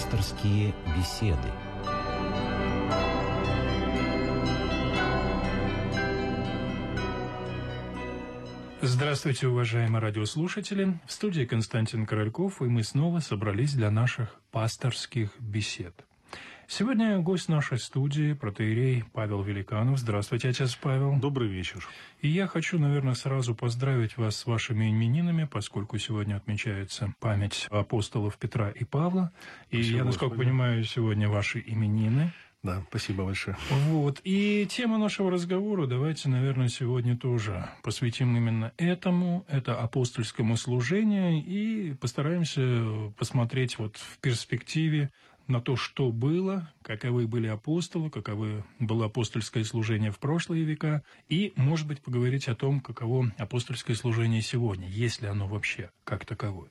Пасторские беседы. Здравствуйте, уважаемые радиослушатели. В студии Константин Корольков, и мы снова собрались для наших пасторских бесед. Сегодня гость нашей студии, протеерей Павел Великанов. Здравствуйте, отец Павел. Добрый вечер. И я хочу, наверное, сразу поздравить вас с вашими именинами, поскольку сегодня отмечается память апостолов Петра и Павла. И Спасибо, я, насколько Господи. понимаю, сегодня ваши именины. Да, спасибо большое. Вот. И тема нашего разговора давайте, наверное, сегодня тоже посвятим именно этому, это апостольскому служению, и постараемся посмотреть вот в перспективе на то, что было, каковы были апостолы, каковы было апостольское служение в прошлые века, и, может быть, поговорить о том, каково апостольское служение сегодня, есть ли оно вообще как таковое.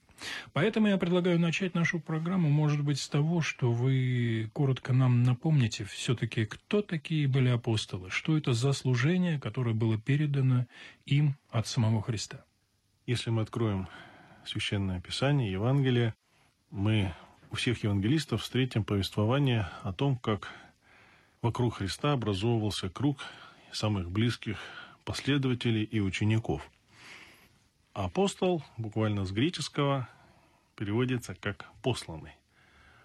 Поэтому я предлагаю начать нашу программу, может быть, с того, что вы коротко нам напомните все-таки, кто такие были апостолы, что это за служение, которое было передано им от самого Христа. Если мы откроем Священное Писание, Евангелие, мы у всех евангелистов встретим повествование о том, как вокруг Христа образовывался круг самых близких последователей и учеников. Апостол, буквально с греческого, переводится как «посланный».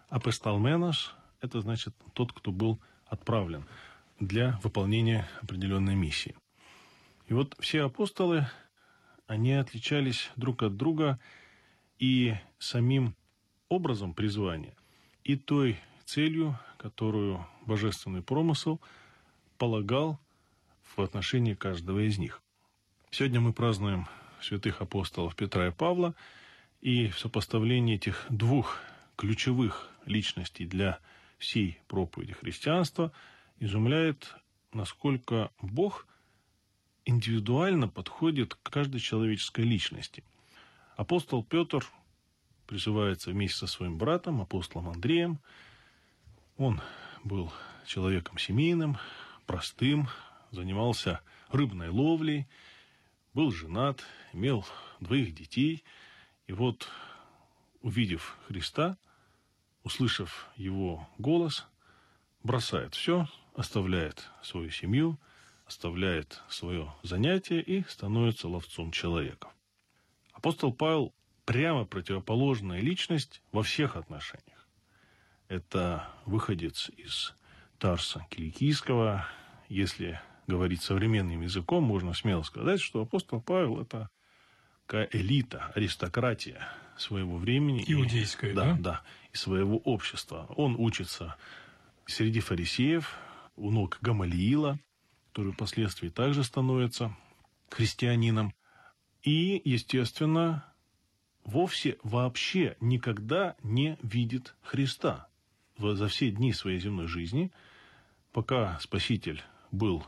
Апостолменос – это значит тот, кто был отправлен для выполнения определенной миссии. И вот все апостолы, они отличались друг от друга и самим образом призвания, и той целью, которую божественный промысел полагал в отношении каждого из них. Сегодня мы празднуем святых апостолов Петра и Павла, и в сопоставлении этих двух ключевых личностей для всей проповеди христианства изумляет, насколько Бог индивидуально подходит к каждой человеческой личности. Апостол Петр призывается вместе со своим братом, апостолом Андреем. Он был человеком семейным, простым, занимался рыбной ловлей, был женат, имел двоих детей. И вот, увидев Христа, услышав его голос, бросает все, оставляет свою семью, оставляет свое занятие и становится ловцом человеков. Апостол Павел прямо противоположная личность во всех отношениях. Это выходец из Тарса Киликийского. Если говорить современным языком, можно смело сказать, что апостол Павел – это такая элита, аристократия своего времени. Иудейская, и, да? Да, да, и своего общества. Он учится среди фарисеев, у ног Гамалиила, который впоследствии также становится христианином. И, естественно, вовсе вообще никогда не видит Христа. За все дни своей земной жизни, пока Спаситель был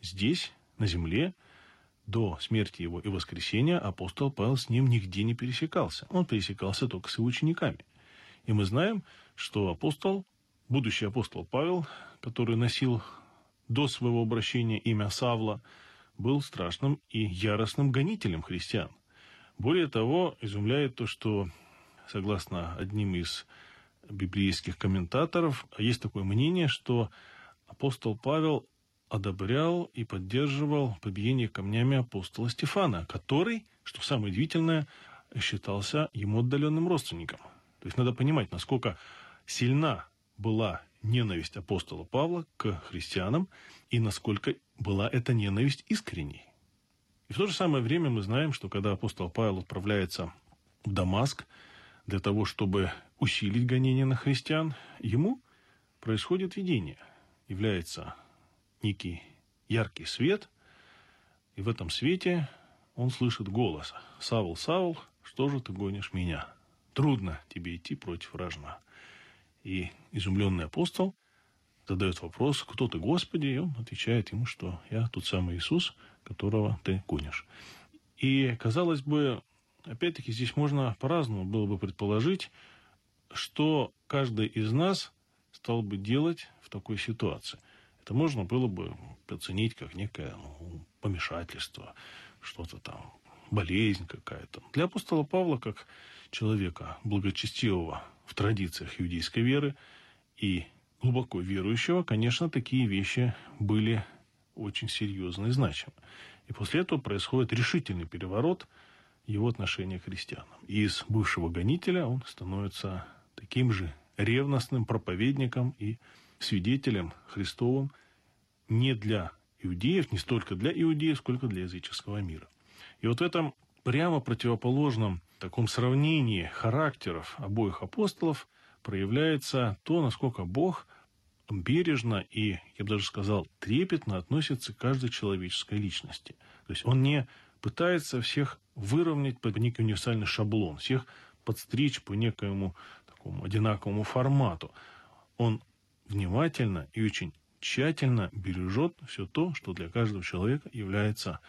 здесь, на земле, до смерти его и воскресения, апостол Павел с ним нигде не пересекался. Он пересекался только с его учениками. И мы знаем, что апостол, будущий апостол Павел, который носил до своего обращения имя Савла, был страшным и яростным гонителем христиан. Более того, изумляет то, что, согласно одним из библейских комментаторов, есть такое мнение, что апостол Павел одобрял и поддерживал побиение камнями апостола Стефана, который, что самое удивительное, считался ему отдаленным родственником. То есть надо понимать, насколько сильна была ненависть апостола Павла к христианам и насколько была эта ненависть искренней. И в то же самое время мы знаем, что когда апостол Павел отправляется в Дамаск для того, чтобы усилить гонение на христиан, ему происходит видение. Является некий яркий свет, и в этом свете он слышит голос. «Савл, Савл, что же ты гонишь меня? Трудно тебе идти против вражна». И изумленный апостол задает вопрос, кто ты, Господи, и он отвечает ему, что я тот самый Иисус, которого ты гонишь. И, казалось бы, опять-таки здесь можно по-разному было бы предположить, что каждый из нас стал бы делать в такой ситуации. Это можно было бы оценить как некое ну, помешательство, что-то там болезнь какая-то. Для апостола Павла, как человека благочестивого в традициях иудейской веры и глубоко верующего, конечно, такие вещи были очень серьезны и значимы. И после этого происходит решительный переворот его отношения к христианам. И из бывшего гонителя он становится таким же ревностным проповедником и свидетелем Христовым не для иудеев, не столько для иудеев, сколько для языческого мира. И вот в этом прямо противоположном таком сравнении характеров обоих апостолов проявляется то, насколько Бог бережно и, я бы даже сказал, трепетно относится к каждой человеческой личности. То есть он не пытается всех выровнять под некий универсальный шаблон, всех подстричь по некоему такому одинаковому формату. Он внимательно и очень тщательно бережет все то, что для каждого человека является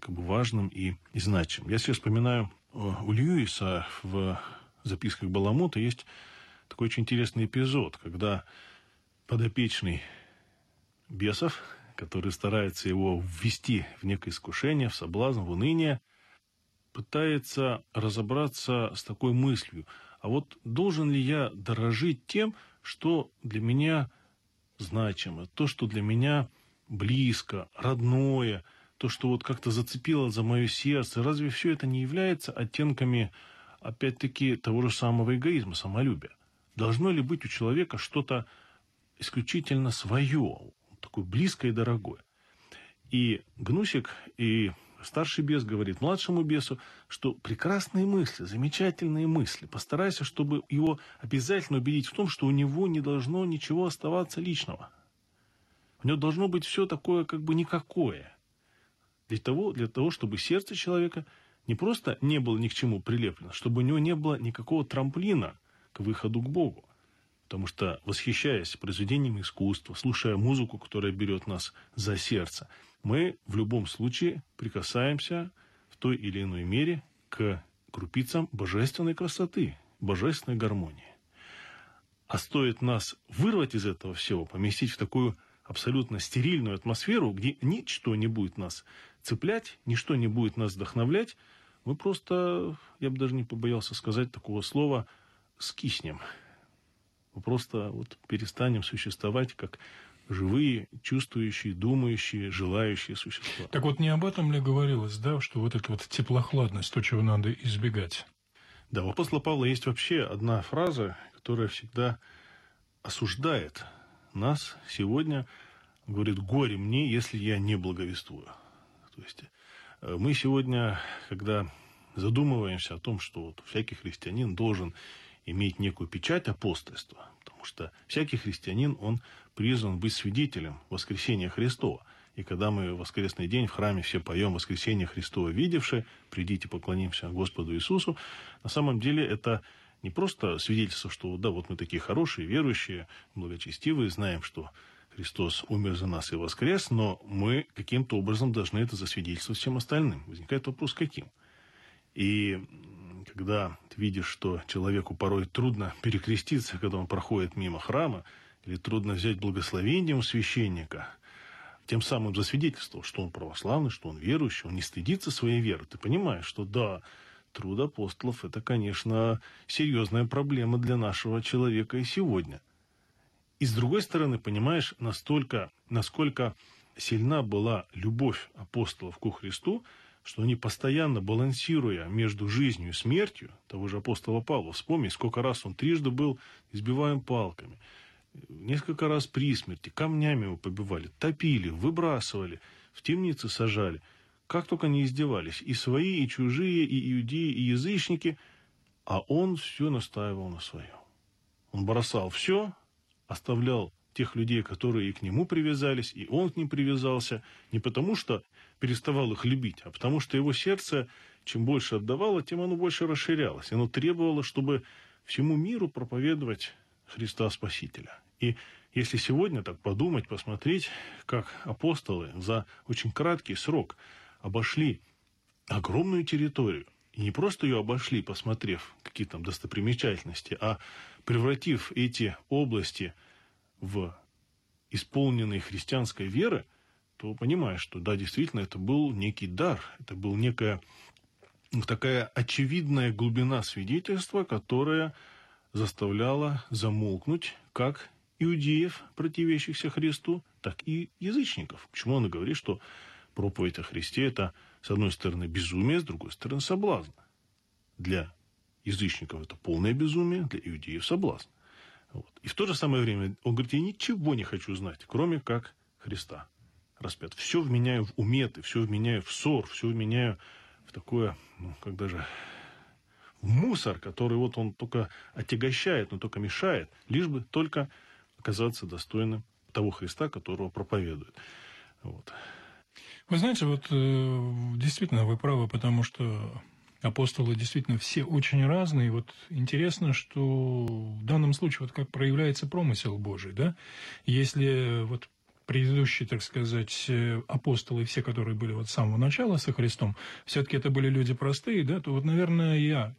как бы важным и, и значимым. Я сейчас вспоминаю у Льюиса в записках Баламута есть такой очень интересный эпизод, когда подопечный бесов, который старается его ввести в некое искушение, в соблазн, в уныние, пытается разобраться с такой мыслью. А вот должен ли я дорожить тем, что для меня значимо, то, что для меня близко, родное, то, что вот как-то зацепило за мое сердце, разве все это не является оттенками, опять-таки, того же самого эгоизма, самолюбия? Должно ли быть у человека что-то исключительно свое, такое близкое и дорогое. И Гнусик, и старший бес говорит младшему бесу, что прекрасные мысли, замечательные мысли. Постарайся, чтобы его обязательно убедить в том, что у него не должно ничего оставаться личного. У него должно быть все такое как бы никакое. Для того, для того, чтобы сердце человека не просто не было ни к чему прилеплено, чтобы у него не было никакого трамплина к выходу к Богу. Потому что, восхищаясь произведением искусства, слушая музыку, которая берет нас за сердце, мы в любом случае прикасаемся в той или иной мере к крупицам божественной красоты, божественной гармонии. А стоит нас вырвать из этого всего, поместить в такую абсолютно стерильную атмосферу, где ничто не будет нас цеплять, ничто не будет нас вдохновлять, мы просто, я бы даже не побоялся сказать такого слова, скиснем – мы просто вот перестанем существовать как живые, чувствующие, думающие, желающие существа. Так вот, не об этом ли говорилось, да, что вот эта вот теплохладность, то, чего надо избегать? Да, у апостола Павла есть вообще одна фраза, которая всегда осуждает нас сегодня, говорит, горе мне, если я не благовествую. То есть э, мы сегодня, когда задумываемся о том, что вот всякий христианин должен иметь некую печать апостольства, потому что всякий христианин, он призван быть свидетелем воскресения Христова. И когда мы в воскресный день в храме все поем «Воскресение Христова видевши», «Придите, поклонимся Господу Иисусу», на самом деле это не просто свидетельство, что да, вот мы такие хорошие, верующие, благочестивые, знаем, что Христос умер за нас и воскрес, но мы каким-то образом должны это засвидетельствовать всем остальным. Возникает вопрос, каким? И когда ты видишь, что человеку порой трудно перекреститься, когда он проходит мимо храма, или трудно взять благословение у священника, тем самым засвидетельствовал, что он православный, что он верующий, он не стыдится своей веры. Ты понимаешь, что да, труд апостолов – это, конечно, серьезная проблема для нашего человека и сегодня. И с другой стороны, понимаешь, настолько, насколько сильна была любовь апостолов к Христу – что они постоянно балансируя между жизнью и смертью, того же апостола Павла, вспомни, сколько раз он трижды был избиваем палками, несколько раз при смерти, камнями его побивали, топили, выбрасывали, в темницы сажали. Как только они издевались, и свои, и чужие, и иудеи, и язычники, а он все настаивал на своем. Он бросал все, оставлял тех людей, которые и к нему привязались, и он к ним привязался, не потому что переставал их любить, а потому что его сердце, чем больше отдавало, тем оно больше расширялось. Оно требовало, чтобы всему миру проповедовать Христа Спасителя. И если сегодня так подумать, посмотреть, как апостолы за очень краткий срок обошли огромную территорию, и не просто ее обошли, посмотрев какие там достопримечательности, а превратив эти области в исполненные христианской веры – то понимаешь, что да, действительно, это был некий дар, это был некое такая очевидная глубина свидетельства, которая заставляла замолкнуть как иудеев, противящихся Христу, так и язычников. Почему он говорит, что проповедь о Христе – это, с одной стороны, безумие, с другой стороны, соблазн. Для язычников это полное безумие, для иудеев – соблазн. Вот. И в то же самое время он говорит, я ничего не хочу знать, кроме как Христа распят. Все вменяю в уметы, все вменяю в ссор, все вменяю в такое, ну, как даже в мусор, который вот он только отягощает, но только мешает, лишь бы только оказаться достойным того Христа, которого проповедует. Вот. Вы знаете, вот э, действительно вы правы, потому что апостолы действительно все очень разные. Вот интересно, что в данном случае вот как проявляется промысел Божий, да? Если вот предыдущие, так сказать, э, апостолы, все, которые были вот с самого начала со Христом, все-таки это были люди простые, да, то вот, наверное, я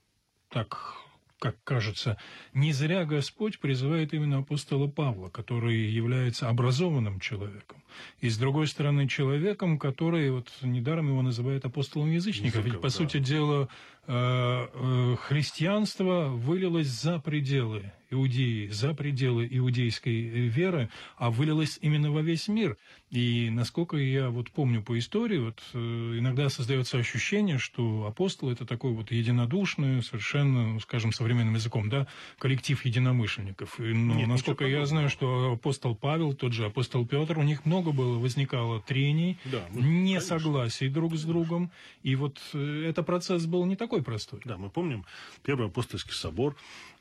так как кажется, не зря Господь призывает именно апостола Павла, который является образованным человеком. И, с другой стороны, человеком, который, вот недаром его называют апостолом язычников. Ведь, по да. сути дела, христианство вылилось за пределы Иудеи, за пределы иудейской веры, а вылилось именно во весь мир. И насколько я вот помню по истории, вот э, иногда создается ощущение, что апостол это такой вот единодушный, совершенно, ну, скажем, современным языком, да, коллектив единомышленников. И, ну, Нет, насколько я знаю, что апостол Павел, тот же апостол Петр, у них много было возникало трений, да, ну, несогласий друг с другом. И вот э, этот процесс был не такой простой. Да, мы помним Первый апостольский собор,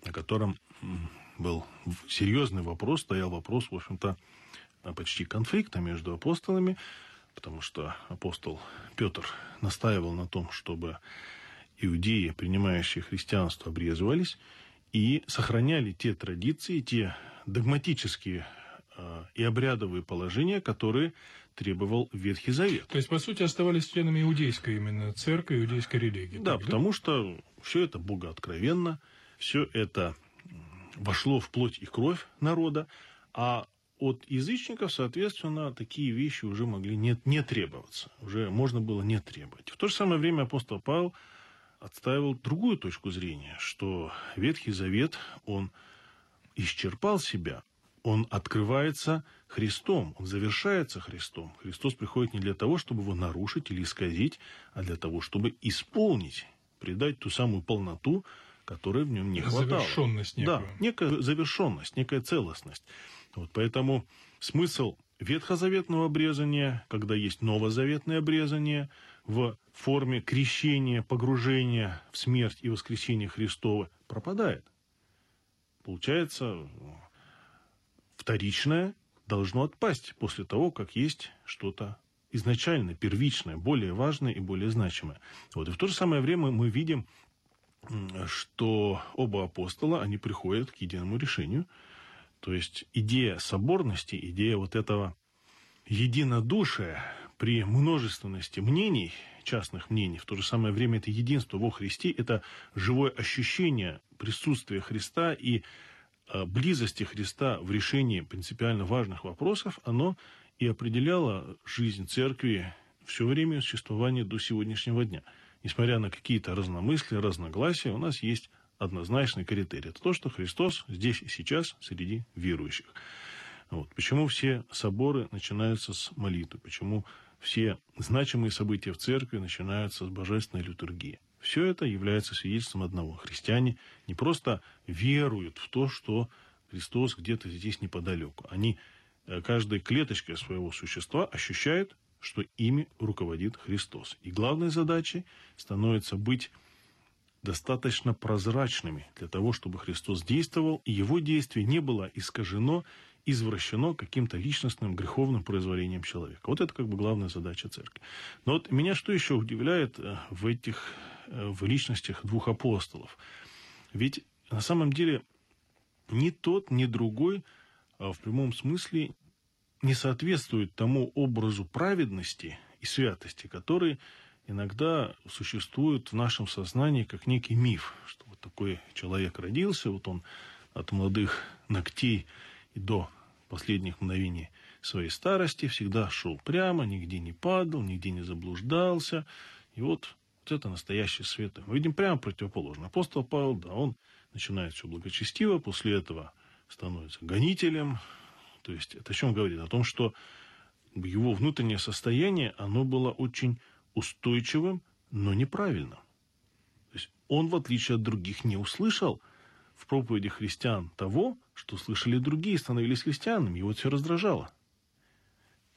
на котором был серьезный вопрос, стоял вопрос, в общем-то, почти конфликта между апостолами, потому что апостол Петр настаивал на том, чтобы иудеи, принимающие христианство, обрезывались и сохраняли те традиции, те догматические и обрядовые положения, которые требовал Ветхий Завет. То есть, по сути, оставались членами иудейской именно церкви, иудейской религии. Да, так, потому да? что все это богооткровенно, все это вошло в плоть и кровь народа, а от язычников, соответственно, такие вещи уже могли не, не требоваться. Уже можно было не требовать. В то же самое время апостол Павел отстаивал другую точку зрения, что Ветхий Завет, он исчерпал себя, он открывается Христом, он завершается Христом. Христос приходит не для того, чтобы его нарушить или исказить, а для того, чтобы исполнить, придать ту самую полноту, которой в нем не хватало. Завершенность некую. Да, некая завершенность, некая целостность. Вот поэтому смысл ветхозаветного обрезания, когда есть новозаветное обрезание в форме крещения, погружения в смерть и воскресения Христова, пропадает. Получается, вторичное должно отпасть после того, как есть что-то изначально первичное, более важное и более значимое. Вот. И в то же самое время мы видим что оба апостола, они приходят к единому решению. То есть идея соборности, идея вот этого единодушия при множественности мнений, частных мнений, в то же самое время это единство во Христе, это живое ощущение присутствия Христа и близости Христа в решении принципиально важных вопросов, оно и определяло жизнь церкви все время существования до сегодняшнего дня – несмотря на какие-то разномыслия, разногласия, у нас есть однозначный критерий. Это то, что Христос здесь и сейчас среди верующих. Вот. Почему все соборы начинаются с молитвы? Почему все значимые события в церкви начинаются с божественной литургии? Все это является свидетельством одного. Христиане не просто веруют в то, что Христос где-то здесь неподалеку. Они э, каждой клеточкой своего существа ощущают что ими руководит Христос. И главной задачей становится быть достаточно прозрачными для того, чтобы Христос действовал, и его действие не было искажено, извращено каким-то личностным греховным произволением человека. Вот это как бы главная задача церкви. Но вот меня что еще удивляет э, в этих, в личностях двух апостолов? Ведь на самом деле ни тот, ни другой а в прямом смысле не соответствует тому образу праведности и святости, который иногда существует в нашем сознании как некий миф, что вот такой человек родился, вот он от молодых ногтей и до последних мгновений своей старости всегда шел прямо, нигде не падал, нигде не заблуждался. И вот это настоящий святой. Мы видим прямо противоположно. Апостол Павел, да, он начинает все благочестиво, после этого становится гонителем. То есть это о чем говорит? О том, что его внутреннее состояние, оно было очень устойчивым, но неправильным. То есть он, в отличие от других, не услышал в проповеди христиан того, что слышали другие, становились христианами. Его все раздражало.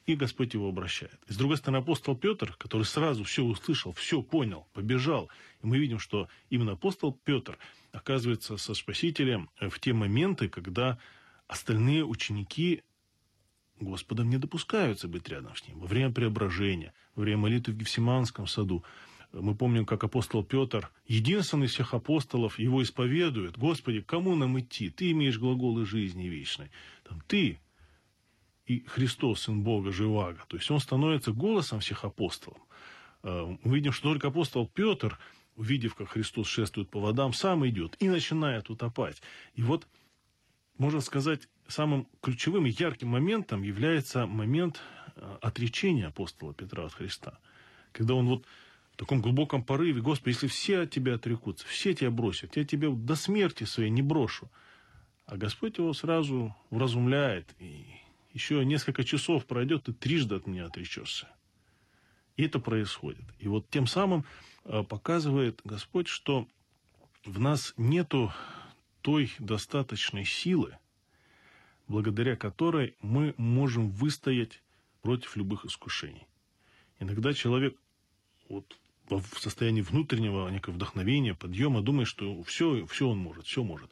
И Господь его обращает. И с другой стороны, апостол Петр, который сразу все услышал, все понял, побежал. И мы видим, что именно апостол Петр оказывается со Спасителем в те моменты, когда остальные ученики Господом не допускаются быть рядом с ним. Во время преображения, во время молитвы в Гефсиманском саду. Мы помним, как апостол Петр, единственный из всех апостолов, его исповедует. Господи, кому нам идти? Ты имеешь глаголы жизни вечной. Там, ты и Христос, Сын Бога, Живаго. То есть он становится голосом всех апостолов. Э, мы видим, что только апостол Петр, увидев, как Христос шествует по водам, сам идет и начинает утопать. И вот, можно сказать, самым ключевым и ярким моментом является момент э, отречения апостола Петра от Христа. Когда он вот в таком глубоком порыве, Господи, если все от Тебя отрекутся, все Тебя бросят, я Тебя до смерти своей не брошу. А Господь его сразу вразумляет, и еще несколько часов пройдет, ты трижды от меня отречешься. И это происходит. И вот тем самым э, показывает Господь, что в нас нету той достаточной силы, благодаря которой мы можем выстоять против любых искушений. Иногда человек вот, в состоянии внутреннего некого вдохновения, подъема, думает, что все, все он может, все может.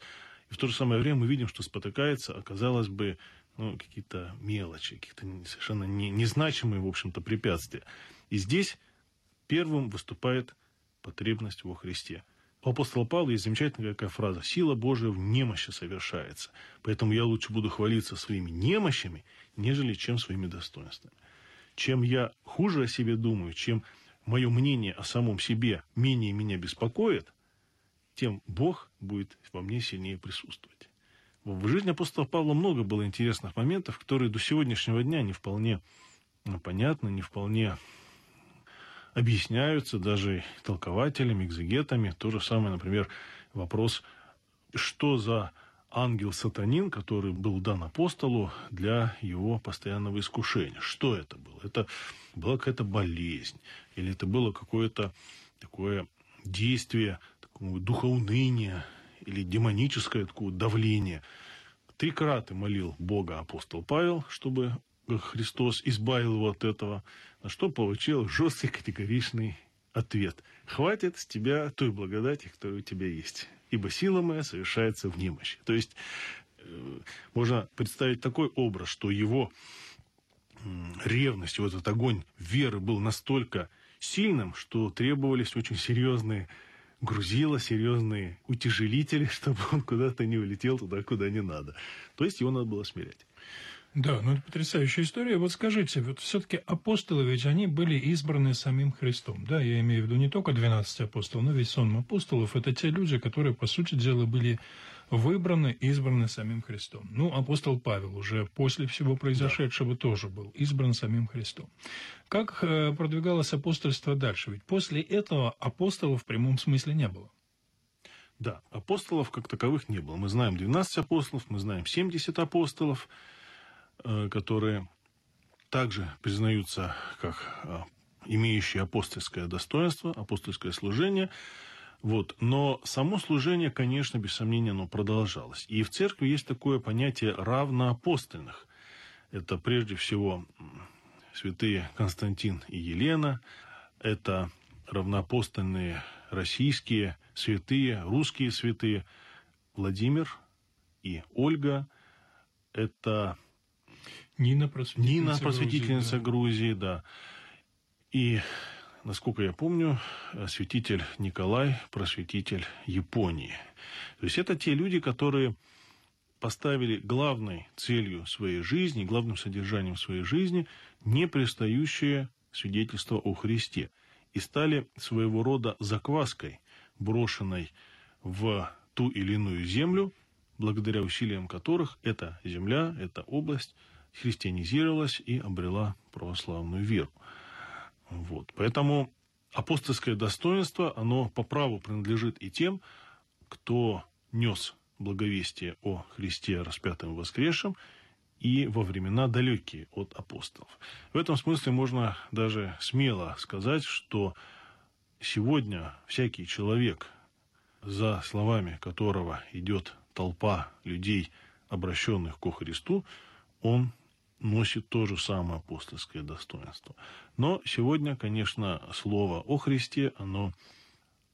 И в то же самое время мы видим, что спотыкается, оказалось бы, ну, какие-то мелочи, какие-то совершенно не, незначимые, в общем-то, препятствия. И здесь первым выступает потребность во Христе. У апостола Павла есть замечательная такая фраза «Сила Божия в немощи совершается». Поэтому я лучше буду хвалиться своими немощами, нежели чем своими достоинствами. Чем я хуже о себе думаю, чем мое мнение о самом себе менее меня беспокоит, тем Бог будет во мне сильнее присутствовать. В жизни апостола Павла много было интересных моментов, которые до сегодняшнего дня не вполне ну, понятны, не вполне объясняются даже толкователями, экзегетами. То же самое, например, вопрос, что за ангел-сатанин, который был дан апостолу для его постоянного искушения. Что это было? Это была какая-то болезнь, или это было какое-то такое действие такого духоуныния, или демоническое такое давление. Три краты молил Бога апостол Павел, чтобы Христос избавил его от этого, на что получил жесткий категоричный ответ. «Хватит с тебя той благодати, которая у тебя есть, ибо сила моя совершается в немощи». То есть э, можно представить такой образ, что его ревность, вот этот огонь веры был настолько сильным, что требовались очень серьезные грузила серьезные утяжелители, чтобы он куда-то не улетел туда, куда не надо. То есть его надо было смирять. Да, ну это потрясающая история. Вот скажите, вот все-таки апостолы, ведь они были избраны самим Христом. Да, я имею в виду не только 12 апостолов, но весь сон апостолов. Это те люди, которые, по сути дела, были выбраны, избраны самим Христом. Ну, апостол Павел уже после всего произошедшего да. тоже был избран самим Христом. Как э, продвигалось апостольство дальше? Ведь после этого апостолов в прямом смысле не было. Да, апостолов как таковых не было. Мы знаем 12 апостолов, мы знаем 70 апостолов, э, которые также признаются как э, имеющие апостольское достоинство, апостольское служение – вот. Но само служение, конечно, без сомнения, оно продолжалось. И в церкви есть такое понятие равноапостольных. Это прежде всего святые Константин и Елена, это равноапостольные российские святые, русские святые, Владимир и Ольга, это Нина просветительница, Нина, просветительница Грузии. Грузии, да. И насколько я помню, святитель Николай, просветитель Японии. То есть это те люди, которые поставили главной целью своей жизни, главным содержанием своей жизни непрестающее свидетельство о Христе и стали своего рода закваской, брошенной в ту или иную землю, благодаря усилиям которых эта земля, эта область христианизировалась и обрела православную веру. Вот. Поэтому апостольское достоинство, оно по праву принадлежит и тем, кто нес благовестие о Христе распятым и воскресшем, и во времена далекие от апостолов. В этом смысле можно даже смело сказать, что сегодня всякий человек, за словами которого идет толпа людей, обращенных ко Христу, он носит то же самое апостольское достоинство. Но сегодня, конечно, слово о Христе, оно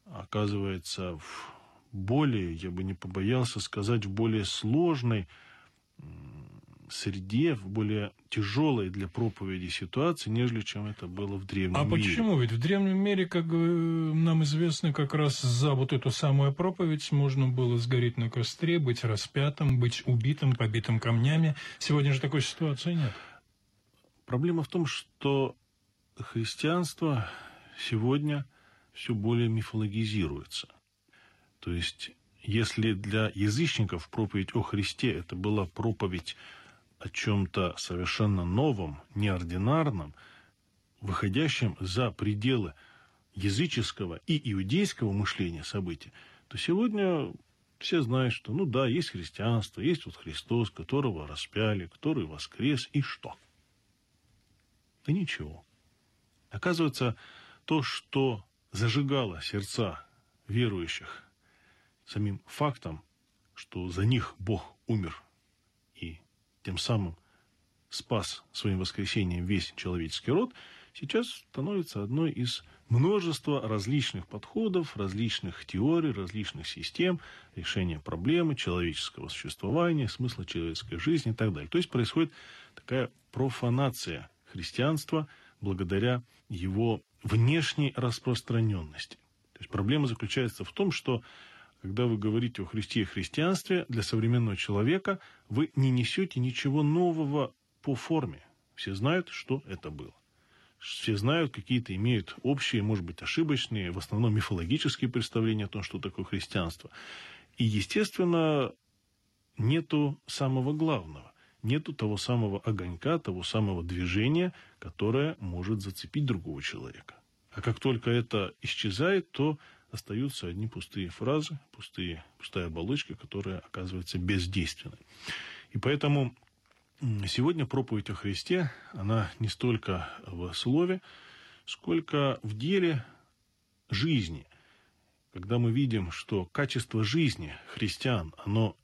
оказывается в более, я бы не побоялся сказать, в более сложной среде, в более тяжелой для проповеди ситуации, нежели чем это было в древнем а мире. А почему? Ведь в древнем мире, как нам известно, как раз за вот эту самую проповедь можно было сгореть на костре, быть распятым, быть убитым, побитым камнями. Сегодня же такой ситуации нет. Проблема в том, что христианство сегодня все более мифологизируется. То есть, если для язычников проповедь о Христе это была проповедь о чем-то совершенно новом, неординарном, выходящем за пределы языческого и иудейского мышления событий, то сегодня все знают, что, ну да, есть христианство, есть вот Христос, которого распяли, который воскрес, и что? Да ничего. Оказывается, то, что зажигало сердца верующих самим фактом, что за них Бог умер тем самым спас своим воскресением весь человеческий род, сейчас становится одной из множества различных подходов, различных теорий, различных систем решения проблемы человеческого существования, смысла человеческой жизни и так далее. То есть происходит такая профанация христианства благодаря его внешней распространенности. То есть проблема заключается в том, что когда вы говорите о Христе и христианстве, для современного человека вы не несете ничего нового по форме. Все знают, что это было. Все знают, какие-то имеют общие, может быть, ошибочные, в основном мифологические представления о том, что такое христианство. И, естественно, нету самого главного. Нету того самого огонька, того самого движения, которое может зацепить другого человека. А как только это исчезает, то остаются одни пустые фразы, пустые, пустая оболочка, которая оказывается бездейственной. И поэтому сегодня проповедь о Христе, она не столько в слове, сколько в деле жизни. Когда мы видим, что качество жизни христиан, оно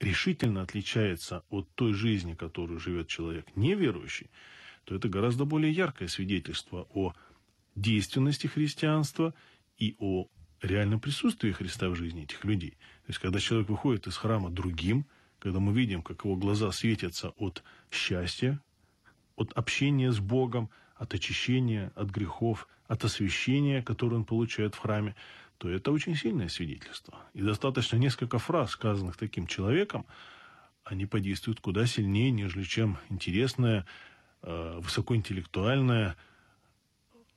решительно отличается от той жизни, которую живет человек неверующий, то это гораздо более яркое свидетельство о действенности христианства и о реальном присутствии Христа в жизни этих людей. То есть, когда человек выходит из храма другим, когда мы видим, как его глаза светятся от счастья, от общения с Богом, от очищения, от грехов, от освящения, которое он получает в храме, то это очень сильное свидетельство. И достаточно несколько фраз, сказанных таким человеком, они подействуют куда сильнее, нежели чем интересная, э, высокоинтеллектуальная,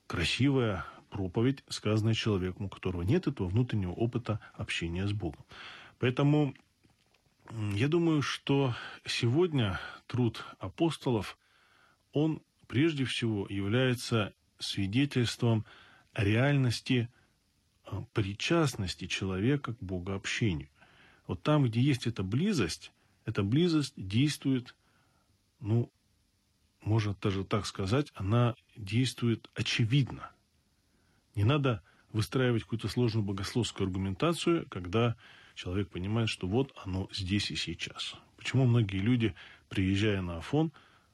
красивая проповедь, сказанная человеком, у которого нет этого внутреннего опыта общения с Богом. Поэтому я думаю, что сегодня труд апостолов, он прежде всего является свидетельством реальности а, причастности человека к богообщению. Вот там, где есть эта близость, эта близость действует, ну, можно даже так сказать, она действует очевидно. Не надо выстраивать какую-то сложную богословскую аргументацию, когда человек понимает, что вот оно здесь и сейчас. Почему многие люди, приезжая на Афон,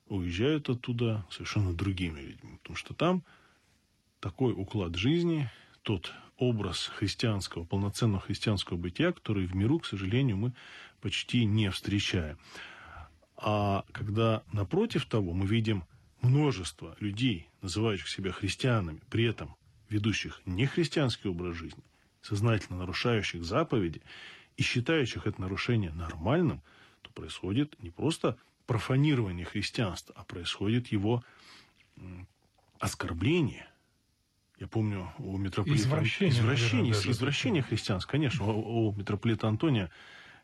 уезжают оттуда совершенно другими людьми? Потому что там такой уклад жизни, тот образ христианского, полноценного христианского бытия, который в миру, к сожалению, мы почти не встречаем. А когда напротив того мы видим множество людей, называющих себя христианами, при этом ведущих нехристианский образ жизни, сознательно нарушающих заповеди и считающих это нарушение нормальным, то происходит не просто профанирование христианства, а происходит его оскорбление. Я помню у митрополита... Извращение. Извращение, наверное, извращение христианства, конечно. У, у митрополита Антония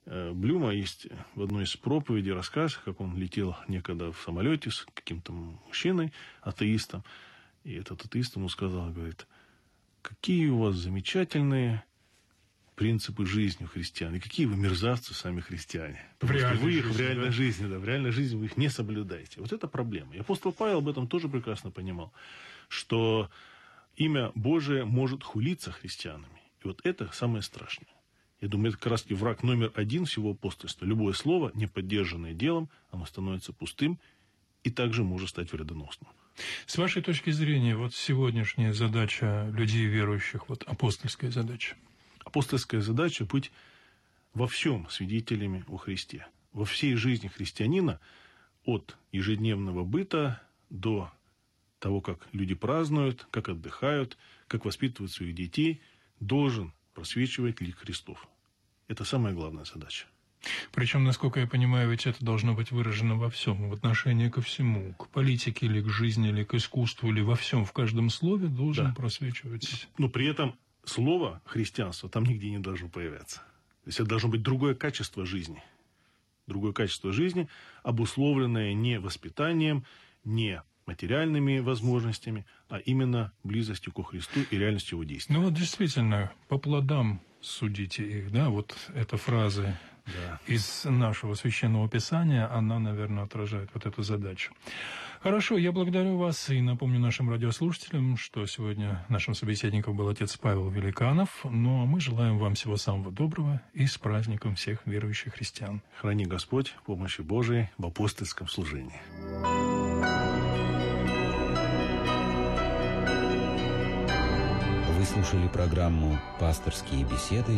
э, Блюма есть в одной из проповедей рассказ, как он летел некогда в самолете с каким-то мужчиной, атеистом. И этот атеист ему сказал, говорит, какие у вас замечательные принципы жизни у христиан, и какие вы мерзавцы сами христиане. Потому в что вы их жизни, в реальной да? жизни, да, в реальной жизни вы их не соблюдаете. Вот это проблема. И апостол Павел об этом тоже прекрасно понимал, что имя Божие может хулиться христианами. И вот это самое страшное. Я думаю, это как раз враг номер один всего апостольства. Любое слово, не поддержанное делом, оно становится пустым и также может стать вредоносным. С вашей точки зрения, вот сегодняшняя задача людей верующих, вот апостольская задача. Апостольская задача быть во всем свидетелями о Христе. Во всей жизни христианина, от ежедневного быта до того, как люди празднуют, как отдыхают, как воспитывают своих детей, должен просвечивать лик Христов. Это самая главная задача. Причем, насколько я понимаю, ведь это должно быть выражено во всем, в отношении ко всему, к политике или к жизни, или к искусству, или во всем, в каждом слове должен Да. просвечивать. Но при этом слово христианство там нигде не должно появляться. То есть это должно быть другое качество жизни. Другое качество жизни, обусловленное не воспитанием, не материальными возможностями, а именно близостью ко Христу и реальностью его действия. Ну вот действительно, по плодам судите их, да, вот эта фраза Да. из нашего священного писания, она, наверное, отражает вот эту задачу. Хорошо, я благодарю вас и напомню нашим радиослушателям, что сегодня нашим собеседником был отец Павел Великанов. Ну а мы желаем вам всего самого доброго и с праздником всех верующих христиан. Храни Господь помощи Божией в апостольском служении. Вы слушали программу «Пасторские беседы»